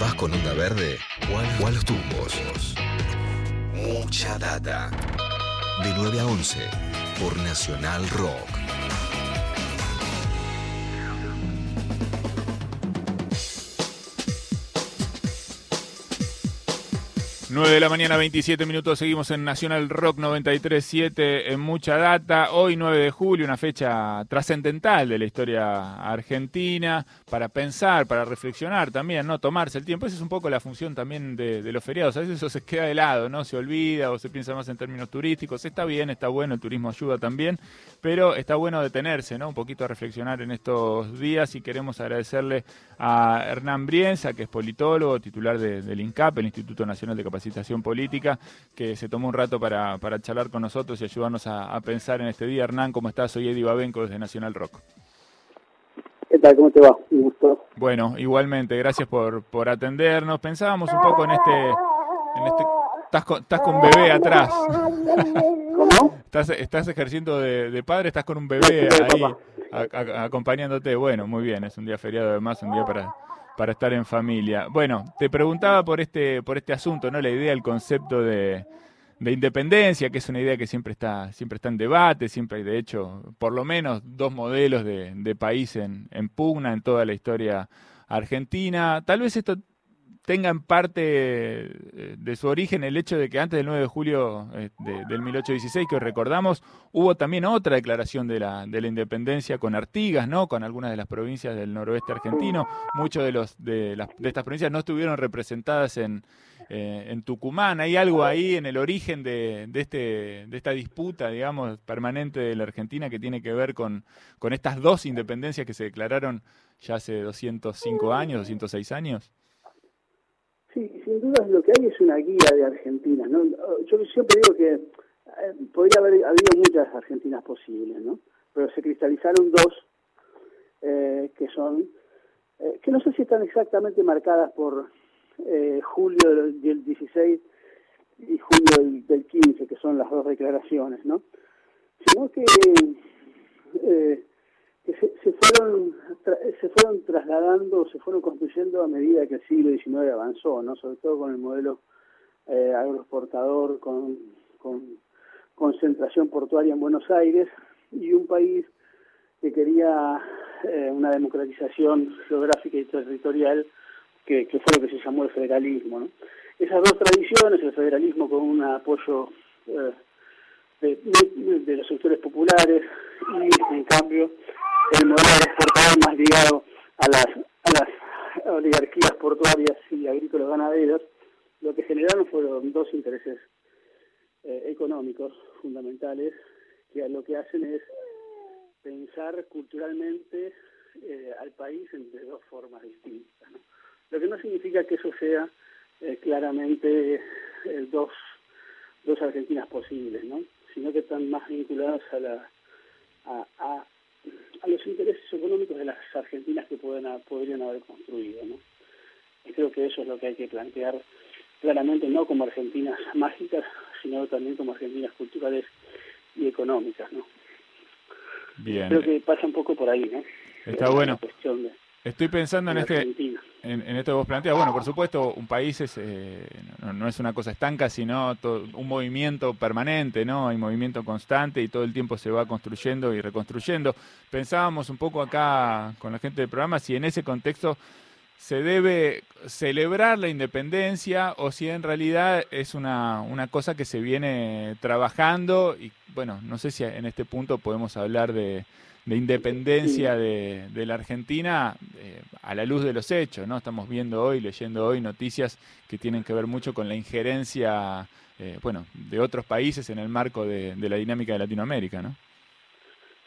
¿Vas con onda verde o a los tumbos? Mucha data. De 9 a 11 por Nacional Rock. 9 de la mañana, 27 minutos, seguimos en Nacional Rock 93.7 en mucha data. Hoy 9 de julio, una fecha trascendental de la historia argentina, para pensar, para reflexionar también, ¿no? Tomarse el tiempo. Esa es un poco la función también de, los feriados. A veces eso se queda de lado, ¿no? Se olvida o se piensa más en términos turísticos. Está bien, está bueno, el turismo ayuda también, pero está bueno detenerse, ¿no? Un poquito a reflexionar en estos días y queremos agradecerle a Hernán Brienza, que es politólogo, titular del INCAP, el Instituto Nacional de Capacitación política, que se tomó un rato para, para charlar con nosotros y ayudarnos a, pensar en este día. Hernán, ¿cómo estás? Soy Eddie Babenco desde Nacional Rock. ¿Qué tal? ¿Cómo te va? Un gusto. Bueno, igualmente, gracias por, por atendernos. Pensábamos un poco en este... En este estás, con, estás con bebé atrás. ¿Cómo? Estás, estás ejerciendo de, padre, estás con un bebé ahí acompañándote. Bueno, muy bien, es un día feriado además, un día para, para estar en familia. Bueno, te preguntaba por este, por este asunto, ¿no? La idea, el concepto de, de independencia, que es una idea que siempre está, siempre está en debate, siempre hay de hecho por lo menos dos modelos de, de país en, en, pugna en toda la historia argentina. Tal vez esto tenga en parte eh, de su origen el hecho de que antes del 9 de julio eh, del 1816, que recordamos, hubo también otra declaración de la, de la independencia con Artigas, ¿no? con algunas de las provincias del noroeste argentino. Muchos de, los, de, de estas provincias no estuvieron representadas en, eh, en Tucumán. Hay algo ahí en el origen de, de, este, de esta disputa, digamos, permanente de la Argentina que tiene que ver con, con estas dos independencias que se declararon ya hace 205 años, 206 años. Sí, sin duda lo que hay es una guía de Argentina. ¿no? Yo siempre digo que eh, podría haber habido muchas Argentinas posibles, ¿no? pero se cristalizaron dos eh, que son, eh, que no sé si están exactamente marcadas por julio del, 16 y julio del, 15, que son las dos declaraciones, ¿no? sino que se, se, fueron se fueron trasladando, se fueron construyendo a medida que el siglo XIX avanzó, no sobre todo con el modelo eh, agroexportador, con, concentración portuaria en Buenos Aires y un país que quería eh, una democratización geográfica y territorial que, fue lo que se llamó el federalismo. ¿no? Esas dos tradiciones, el federalismo con un apoyo eh, de, de, los sectores populares y en cambio el modelo exportador más ligado a las, a las oligarquías portuarias y agrícolas ganaderas, lo que generaron fueron dos intereses eh, económicos fundamentales que lo que hacen es pensar culturalmente eh, al país de dos formas distintas. Lo que no significa que eso sea eh, claramente dos, dos Argentinas posibles, ¿no? sino que están más vinculadas a, la, a, a los intereses económicos de las argentinas que pueden, podrían haber construido. ¿no? Y creo que eso es lo que hay que plantear claramente, no como argentinas mágicas, sino también como argentinas culturales y económicas. ¿no? Bien. Creo que pasa un poco por ahí. ¿no? Está bueno. Estoy pensando en este, en, esto que vos planteas. Bueno, por supuesto, un país es, eh, no, es una cosa estanca, sino un movimiento permanente, ¿no? Hay movimiento constante y todo el tiempo se va construyendo y reconstruyendo. Pensábamos un poco acá con la gente del programa si en ese contexto se debe celebrar la independencia o si en realidad es una, una cosa que se viene trabajando y bueno, no sé si en este punto podemos hablar de de independencia de, de la Argentina eh, a la luz de los hechos, ¿no? Estamos viendo hoy, leyendo hoy noticias que tienen que ver mucho con la injerencia, eh, bueno, de otros países en el marco de, la dinámica de Latinoamérica, ¿no?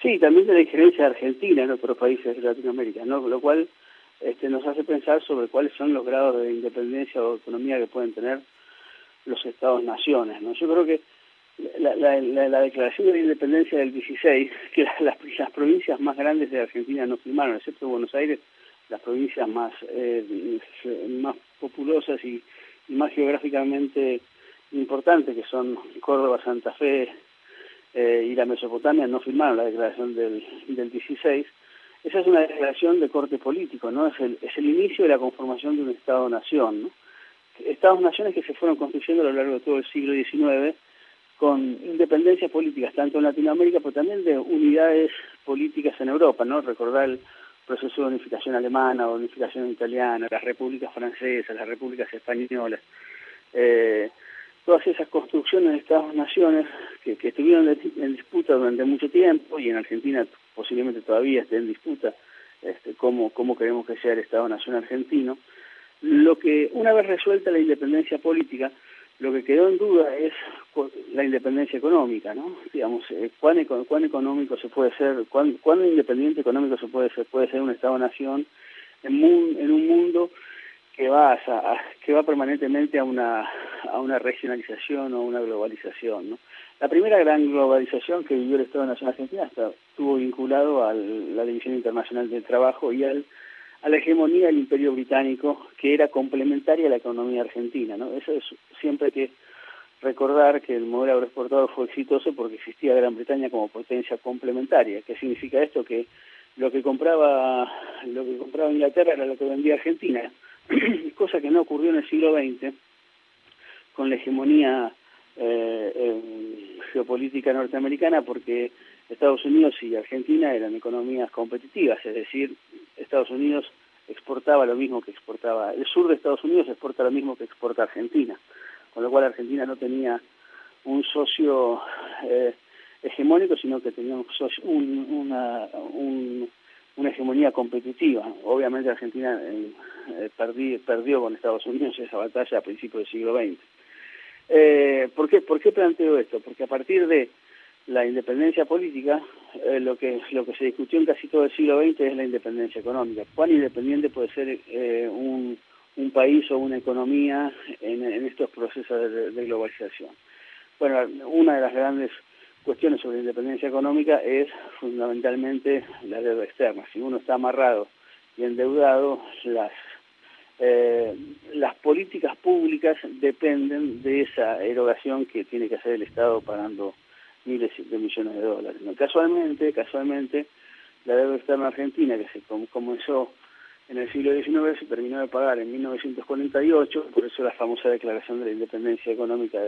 Sí, también de la injerencia argentina en otros países de Latinoamérica, ¿no? Lo cual este, nos hace pensar sobre cuáles son los grados de independencia o autonomía que pueden tener los estados-naciones, ¿no? Yo creo que la, la, la, declaración de la independencia del 16, que las, las, provincias más grandes de Argentina no firmaron, excepto Buenos Aires, las provincias más, eh, más populosas y, más geográficamente importantes, que son Córdoba, Santa Fe eh, y la Mesopotamia, no firmaron la declaración del, del 16. esa es una declaración de corte político, ¿no? Es el, es el inicio de la conformación de un Estado-nación, ¿no? Estados-naciones que se fueron construyendo a lo largo de todo el siglo XIX con independencias políticas, tanto en Latinoamérica, pero también de unidades políticas en Europa, ¿no? Recordar el proceso de unificación alemana, o unificación italiana, las repúblicas francesas, las repúblicas españolas, eh, todas esas construcciones de Estados-naciones que, que, estuvieron en disputa durante mucho tiempo y en Argentina posiblemente todavía esté en disputa este, cómo, cómo queremos que sea el Estado-Nación argentino, lo que una vez resuelta la independencia política, lo que quedó en duda es la independencia económica, ¿no? Digamos, eh, ¿cuán, cuán, económico se puede ser, cuán, cuán, independiente económico se puede ser, puede ser un Estado-nación en, en un mundo que va a, que va permanentemente a una a una regionalización o una globalización, ¿no? La primera gran globalización que vivió el Estado Nación Argentina estuvo vinculado a la División Internacional del Trabajo y al, a la hegemonía del Imperio Británico, que era complementaria a la economía argentina. ¿no? Eso es siempre que recordar que el modelo agroexportador fue exitoso porque existía Gran Bretaña como potencia complementaria. ¿Qué significa esto? Que lo que compraba lo que compraba Inglaterra era lo que vendía Argentina, cosa que no ocurrió en el siglo XX con la hegemonía eh, geopolítica norteamericana porque Estados Unidos y Argentina eran economías competitivas, es decir, Estados Unidos exportaba lo mismo que exportaba, el sur de Estados Unidos exporta lo mismo que exporta Argentina, con lo cual Argentina no tenía un socio eh, hegemónico, sino que tenía un, una, una hegemonía competitiva. Obviamente Argentina eh, perdió con Estados Unidos esa batalla a principios del siglo XX. Eh, ¿por, qué, ¿Por qué planteo esto? Porque a partir de la independencia política, eh, lo que lo que se discutió en casi todo el siglo XX es la independencia económica. ¿Cuán independiente puede ser eh, un, un, país o una economía en, estos procesos de, de, globalización? Bueno, una de las grandes cuestiones sobre la independencia económica es fundamentalmente la deuda externa. Si uno está amarrado y endeudado, las eh, las políticas públicas dependen de esa erogación que tiene que hacer el Estado pagando miles de millones de dólares. Casualmente, casualmente, la deuda externa argentina que se comenzó en el siglo XIX se terminó de pagar en 1948, por eso la famosa declaración de la independencia económica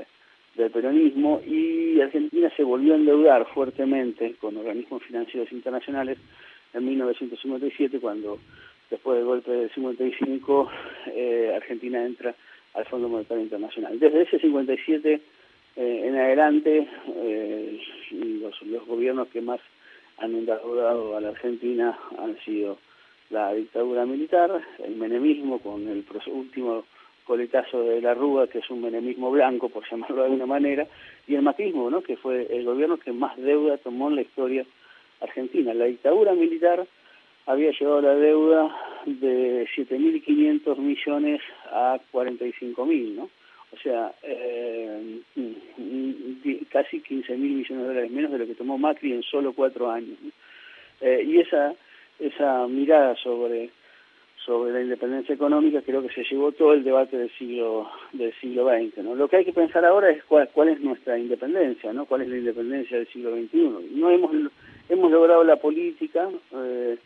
del peronismo, y Argentina se volvió a endeudar fuertemente con organismos financieros internacionales en 1957 cuando después del golpe del 55, eh, Argentina entra al Fondo Monetario Internacional. Desde ese 57 eh, en adelante, eh, los, los, gobiernos que más han endeudado a la Argentina han sido la dictadura militar, el menemismo con el último coletazo de la Rúa, que es un menemismo blanco, por llamarlo de alguna manera, y el matismo, ¿no? que fue el gobierno que más deuda tomó en la historia argentina. La dictadura militar había llevado la deuda de 7.500 millones a 45.000, ¿no? O sea, eh, casi 15.000 millones de dólares menos de lo que tomó Macri en solo cuatro años. Eh, y esa esa mirada sobre sobre la independencia económica creo que se llevó todo el debate del siglo del siglo XX. ¿no? Lo que hay que pensar ahora es cuál, cuál es nuestra independencia, ¿no? cuál es la independencia del siglo XXI. No hemos hemos logrado la política. Eh,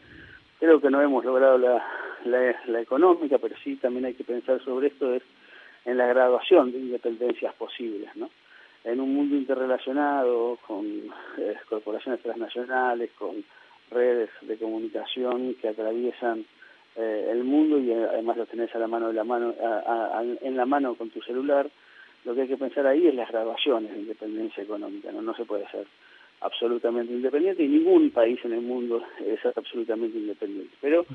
Creo que no hemos logrado la, la, económica, pero sí también hay que pensar sobre esto es en la graduación de independencias posibles, ¿no? En un mundo interrelacionado con eh, corporaciones transnacionales, con redes de comunicación que atraviesan eh, el mundo y además lo tenés a la mano de la mano en la mano con tu celular, lo que hay que pensar ahí es las graduaciones de independencia económica, no no se puede hacer absolutamente independiente y ningún país en el mundo es absolutamente independiente. Pero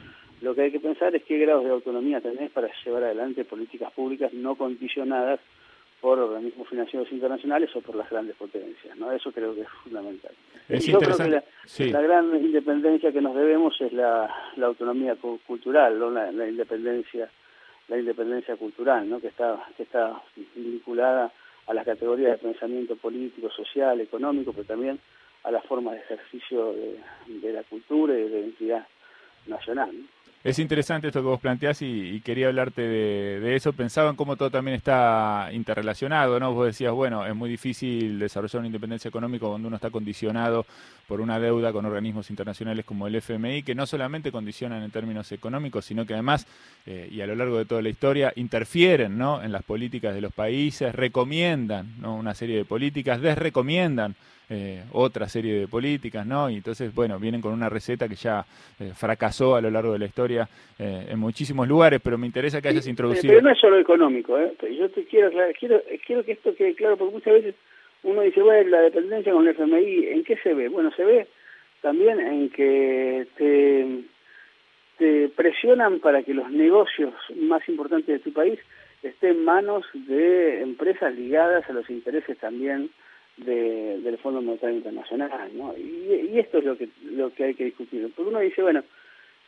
lo que hay que pensar es qué grados de autonomía tenés para llevar adelante políticas públicas no condicionadas por organismos financieros internacionales o por las grandes potencias. ¿no? Eso creo que es fundamental. Yo creo que la, gran independencia que nos debemos es la, autonomía cultural, la, la, independencia la independencia cultural, ¿no? que está que está vinculada a las categorías de pensamiento político, social, económico, pero también a las formas de ejercicio de, la cultura y de la identidad nacional. Es interesante esto que vos planteás y, quería hablarte de, eso. Pensaba en cómo todo también está interrelacionado, ¿no? Vos decías, bueno, es muy difícil desarrollar una independencia económica cuando uno está condicionado por una deuda con organismos internacionales como el FMI, que no solamente condicionan en términos económicos, sino que además, eh, y a lo largo de toda la historia, interfieren ¿no? en las políticas de los países, recomiendan ¿no? una serie de políticas, desrecomiendan eh, otra serie de políticas, ¿no? Y entonces, bueno, vienen con una receta que ya eh, fracasó a lo largo de la historia eh, en muchísimos lugares, pero me interesa que hayas introducido. Pero no es solo económico, ¿eh? Yo te quiero, quiero, quiero que esto quede claro, porque muchas veces uno dice, bueno, la dependencia con el FMI, ¿en qué se ve? Bueno, se ve también en que te, te presionan para que los negocios más importantes de tu país estén en manos de empresas ligadas a los intereses también de, del Fondo Monetario Internacional, ¿no? Y, esto es lo que lo que hay que discutir, porque uno dice, bueno,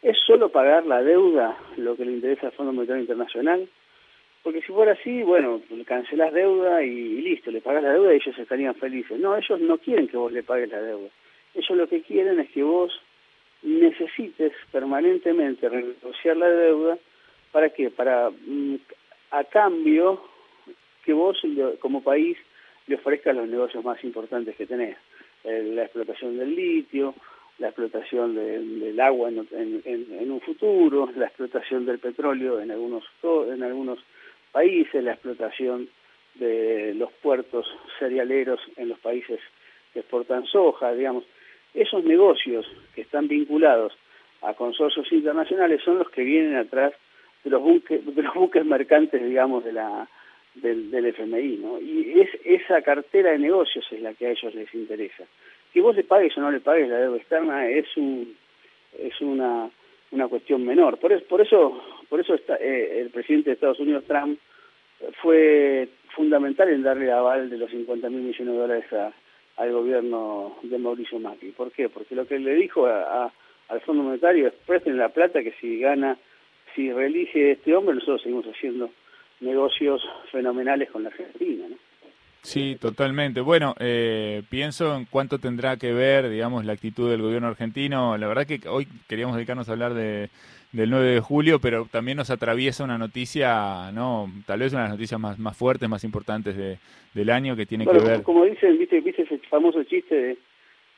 ¿es solo pagar la deuda lo que le interesa al Fondo Monetario Internacional? Porque si fuera así, bueno, cancelás deuda y, listo, le pagas la deuda y ellos estarían felices. No, ellos no quieren que vos le pagues la deuda. Ellos lo que quieren es que vos necesites permanentemente renegociar la deuda, ¿para qué? Para, mm, a cambio, que vos como país le ofrezca los negocios más importantes que tenés. Eh, la explotación del litio, la explotación de, del agua en, en, en, un futuro, la explotación del petróleo en algunos, en algunos países, la explotación de los puertos cerealeros en los países que exportan soja, digamos. Esos negocios que están vinculados a consorcios internacionales son los que vienen atrás de los buques, de los buques mercantes, digamos, de la, del, del FMI, ¿no? Y es esa cartera de negocios es la que a ellos les interesa. Que vos le pagues o no le pagues la deuda externa es un es una una cuestión menor. Por eso por eso por eso está, eh, el presidente de Estados Unidos Trump fue fundamental en darle aval de los 50 mil millones de dólares a, al gobierno de Mauricio Macri. ¿Por qué? Porque lo que le dijo a, al Fondo Monetario es presten la plata que si gana, si reelige este hombre, nosotros seguimos haciendo negocios fenomenales con la Argentina. ¿no? Sí, totalmente. Bueno, eh, pienso en cuánto tendrá que ver, digamos, la actitud del gobierno argentino. La verdad que hoy queríamos dedicarnos a hablar de, del 9 de julio, pero también nos atraviesa una noticia, no, tal vez una de las noticias más, más fuertes, más importantes de, del año que tiene bueno, que ver. Como dicen, viste, viste ese famoso chiste de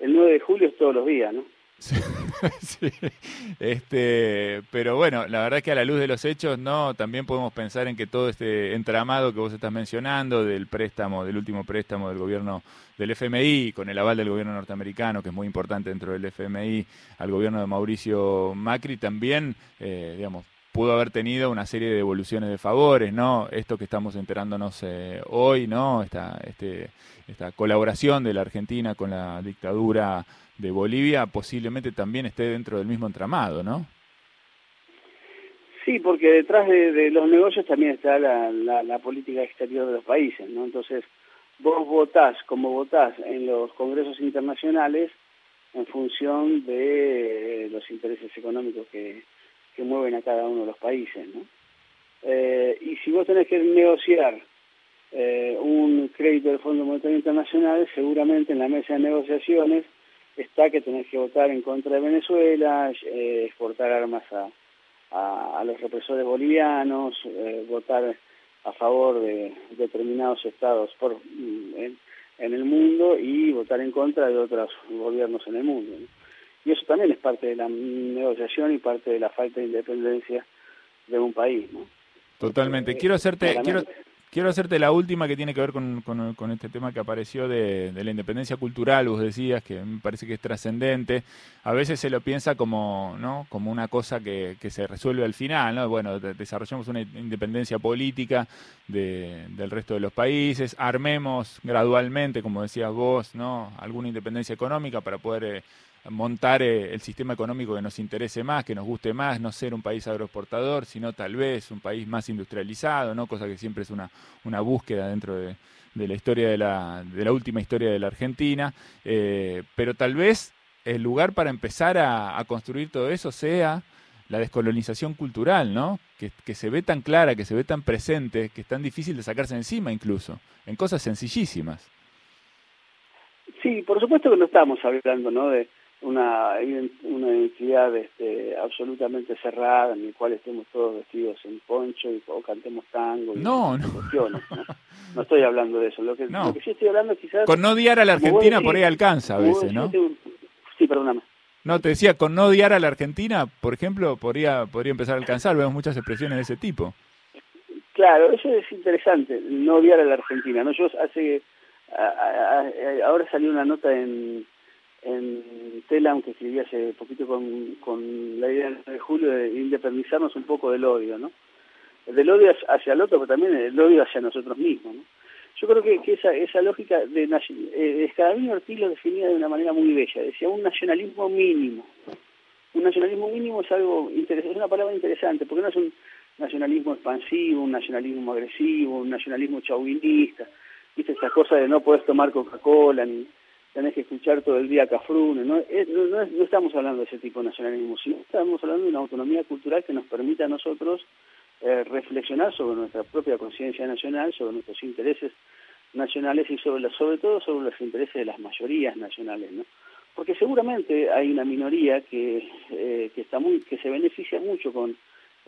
el 9 de julio es todos los días, ¿no? Este, pero bueno, la verdad es que a la luz de los hechos, no, también podemos pensar en que todo este entramado que vos estás mencionando del préstamo, del último préstamo del gobierno del FMI, con el aval del gobierno norteamericano, que es muy importante dentro del FMI, al gobierno de Mauricio Macri, también, eh, digamos, pudo haber tenido una serie de devoluciones de favores, ¿no? Esto que estamos enterándonos eh, hoy, ¿no? Esta, este, esta colaboración de la Argentina con la dictadura de Bolivia posiblemente también esté dentro del mismo entramado, ¿no? Sí, porque detrás de, los negocios también está la, la, la, política exterior de los países, ¿no? Entonces, vos votás como votás en los congresos internacionales en función de los intereses económicos que, que mueven a cada uno de los países, ¿no? Eh, y si vos tenés que negociar eh, un crédito del Fondo Monetario Internacional, seguramente en la mesa de negociaciones está que tenés que votar en contra de Venezuela, eh, exportar armas a, a, a, los represores bolivianos, eh, votar a favor de determinados estados por, mm, en, en, el mundo y votar en contra de otros gobiernos en el mundo. ¿no? Y eso también es parte de la negociación y parte de la falta de independencia de un país. ¿no? Totalmente. Eh, quiero hacerte, quiero, quiero hacerte la última que tiene que ver con, este tema que apareció de, la independencia cultural, vos decías, que me parece que es trascendente. A veces se lo piensa como, ¿no? como una cosa que, se resuelve al final, ¿no? Bueno, de, desarrollamos una independencia política de, del resto de los países, armemos gradualmente, como decías vos, ¿no? alguna independencia económica para poder... Eh, montar eh, el sistema económico que nos interese más, que nos guste más, no ser un país agroexportador, sino tal vez un país más industrializado, ¿no? cosa que siempre es una, una búsqueda dentro de, de la historia de la, de la última historia de la Argentina, eh, pero tal vez el lugar para empezar a, a, construir todo eso sea la descolonización cultural, ¿no? Que, que, se ve tan clara, que se ve tan presente, que es tan difícil de sacarse encima incluso, en cosas sencillísimas. Sí, por supuesto que no estamos hablando, ¿no? De, una, una identidad este, absolutamente cerrada en la cual estemos todos vestidos en poncho y, o cantemos tango y no, no. cuestiones. ¿no? no estoy hablando de eso. Lo que, no. lo que sí estoy hablando quizás... Con no odiar a la Argentina por ahí alcanza a veces, ¿no? Sí, perdóname. No, te decía, con no odiar a la Argentina, por ejemplo, podría, podría empezar a alcanzar. Vemos muchas expresiones de ese tipo. Claro, eso es interesante, no odiar a la Argentina. ¿no? Yo hace. ahora salió una nota en, en Telam que escribí hace poquito con, con la idea de julio de independizarnos un poco del odio, ¿no? Del odio hacia el otro, pero también el odio hacia nosotros mismos, ¿no? Yo creo que, esa, esa lógica de eh, Escadavino Ortiz lo definía de una manera muy bella, decía un nacionalismo mínimo. Un nacionalismo mínimo es algo interesante, es una palabra interesante, porque no es un nacionalismo expansivo, un nacionalismo agresivo, un nacionalismo chauvinista, viste esa cosa de no puedes tomar Coca-Cola, ni tenés que escuchar todo el día Cafrune, ¿no? no, no estamos hablando de ese tipo de nacionalismo, sino estamos hablando de una autonomía cultural que nos permita a nosotros eh, reflexionar sobre nuestra propia conciencia nacional, sobre nuestros intereses nacionales y sobre, sobre todo sobre los intereses de las mayorías nacionales, ¿no? Porque seguramente hay una minoría que, eh, que, está muy, que se beneficia mucho con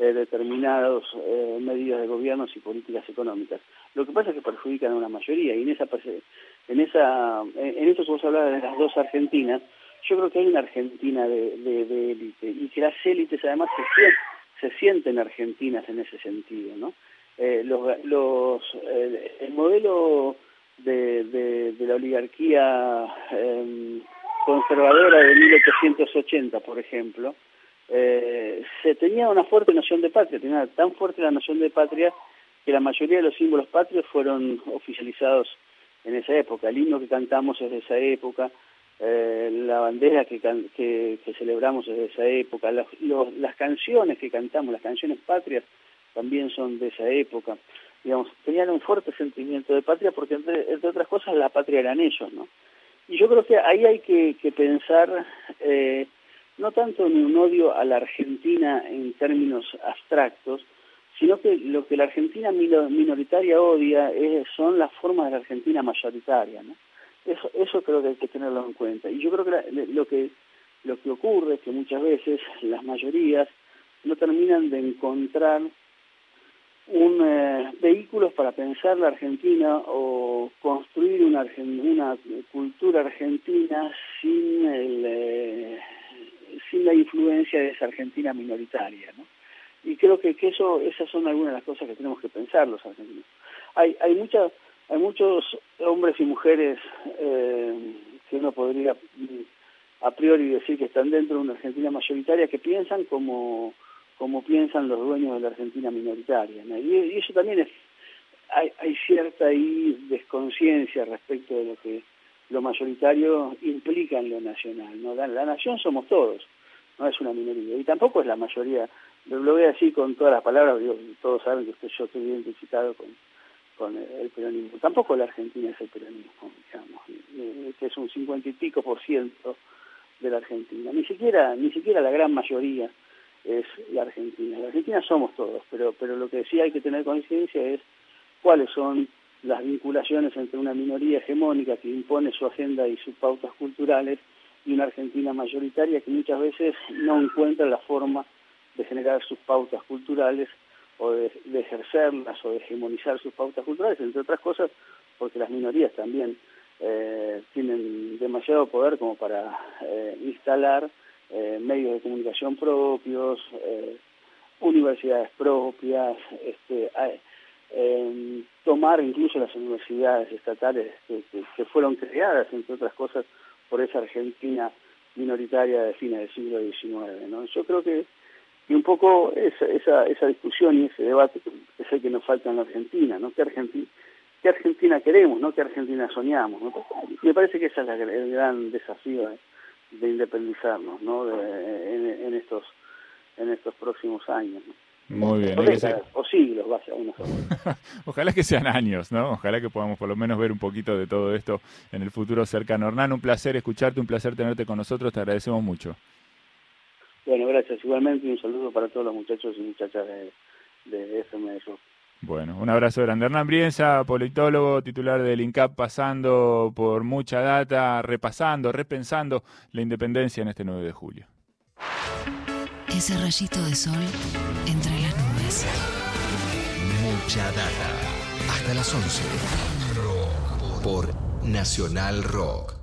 eh, determinadas eh, medidas de gobiernos y políticas económicas. Lo que pasa es que perjudican a una mayoría y en esa en esa en esto que vos hablabas de las dos Argentinas, yo creo que hay una Argentina de, de, élite y que las élites además se se sienten argentinas en ese sentido, ¿no? Eh, los, los, eh, el modelo de, de, la oligarquía eh, conservadora de 1880, por ejemplo, eh, se tenía una fuerte noción de patria, tenía tan fuerte la noción de patria que la mayoría de los símbolos patrios fueron oficializados en esa época. El himno que cantamos es de esa época, eh, la bandera que, que, celebramos desde esa época, las, canciones que cantamos, las canciones patrias, también son de esa época. Digamos, tenían un fuerte sentimiento de patria porque, entre, otras cosas, la patria eran ellos, ¿no? Y yo creo que ahí hay que, que pensar eh, no tanto en un odio a la Argentina en términos abstractos, sino que lo que la Argentina minoritaria odia son las formas de la Argentina mayoritaria, ¿no? Eso, eso creo que hay que tenerlo en cuenta. Y yo creo que lo que lo que ocurre es que muchas veces las mayorías no terminan de encontrar un eh, vehículos para pensar la Argentina o construir una, una cultura argentina sin el, eh, sin la influencia de esa Argentina minoritaria, ¿no? Y creo que, que eso esas son algunas de las cosas que tenemos que pensar los argentinos. Hay hay muchas hay muchos hombres y mujeres eh, que uno podría mm, a priori decir que están dentro de una Argentina mayoritaria que piensan como, como piensan los dueños de la Argentina minoritaria. Y, eso también es, hay, hay cierta ahí desconciencia respecto de lo que lo mayoritario implica en lo nacional. ¿no? La, nación somos todos, no es una minoría. Y tampoco es la mayoría, lo, voy a decir con todas las palabras, todos saben que usted, yo estoy identificado con con el peronismo. Tampoco la Argentina es el peronismo, digamos, eh, que es un cincuenta y pico por ciento de la Argentina. Ni siquiera, ni siquiera la gran mayoría es la Argentina. La Argentina somos todos, pero, pero lo que sí hay que tener conciencia es cuáles son las vinculaciones entre una minoría hegemónica que impone su agenda y sus pautas culturales y una Argentina mayoritaria que muchas veces no encuentra la forma de generar sus pautas culturales o de, ejercerlas o de hegemonizar sus pautas culturales, entre otras cosas porque las minorías también eh, tienen demasiado poder como para eh, instalar eh, medios de comunicación propios, universidades propias, este, tomar incluso las universidades estatales que, que, fueron creadas, entre otras cosas, por esa Argentina minoritaria de fines del siglo XIX. ¿no? Yo creo que y un poco esa, esa, esa discusión y ese debate es el que nos falta en la Argentina, ¿no? ¿Qué Argentina, qué Argentina queremos, no qué Argentina soñamos? ¿no? Me parece que ese es el gran desafío de, independizarnos, ¿no? De, en, estos en estos próximos años. Muy bien. O, siglos, vaya, uno Ojalá que sean años, ¿no? Ojalá que podamos por lo menos ver un poquito de todo esto en el futuro cercano. Hernán, un placer escucharte, un placer tenerte con nosotros, te agradecemos mucho. Bueno, gracias. Igualmente un saludo para todos los muchachos y muchachas de, de FM Bueno, un abrazo grande. Hernán Brienza, politólogo, titular del INCAP, pasando por mucha data, repasando, repensando la independencia en este 9 de julio. Ese rayito de sol entre las nubes. Mucha data. Hasta las 11. Por Nacional Rock.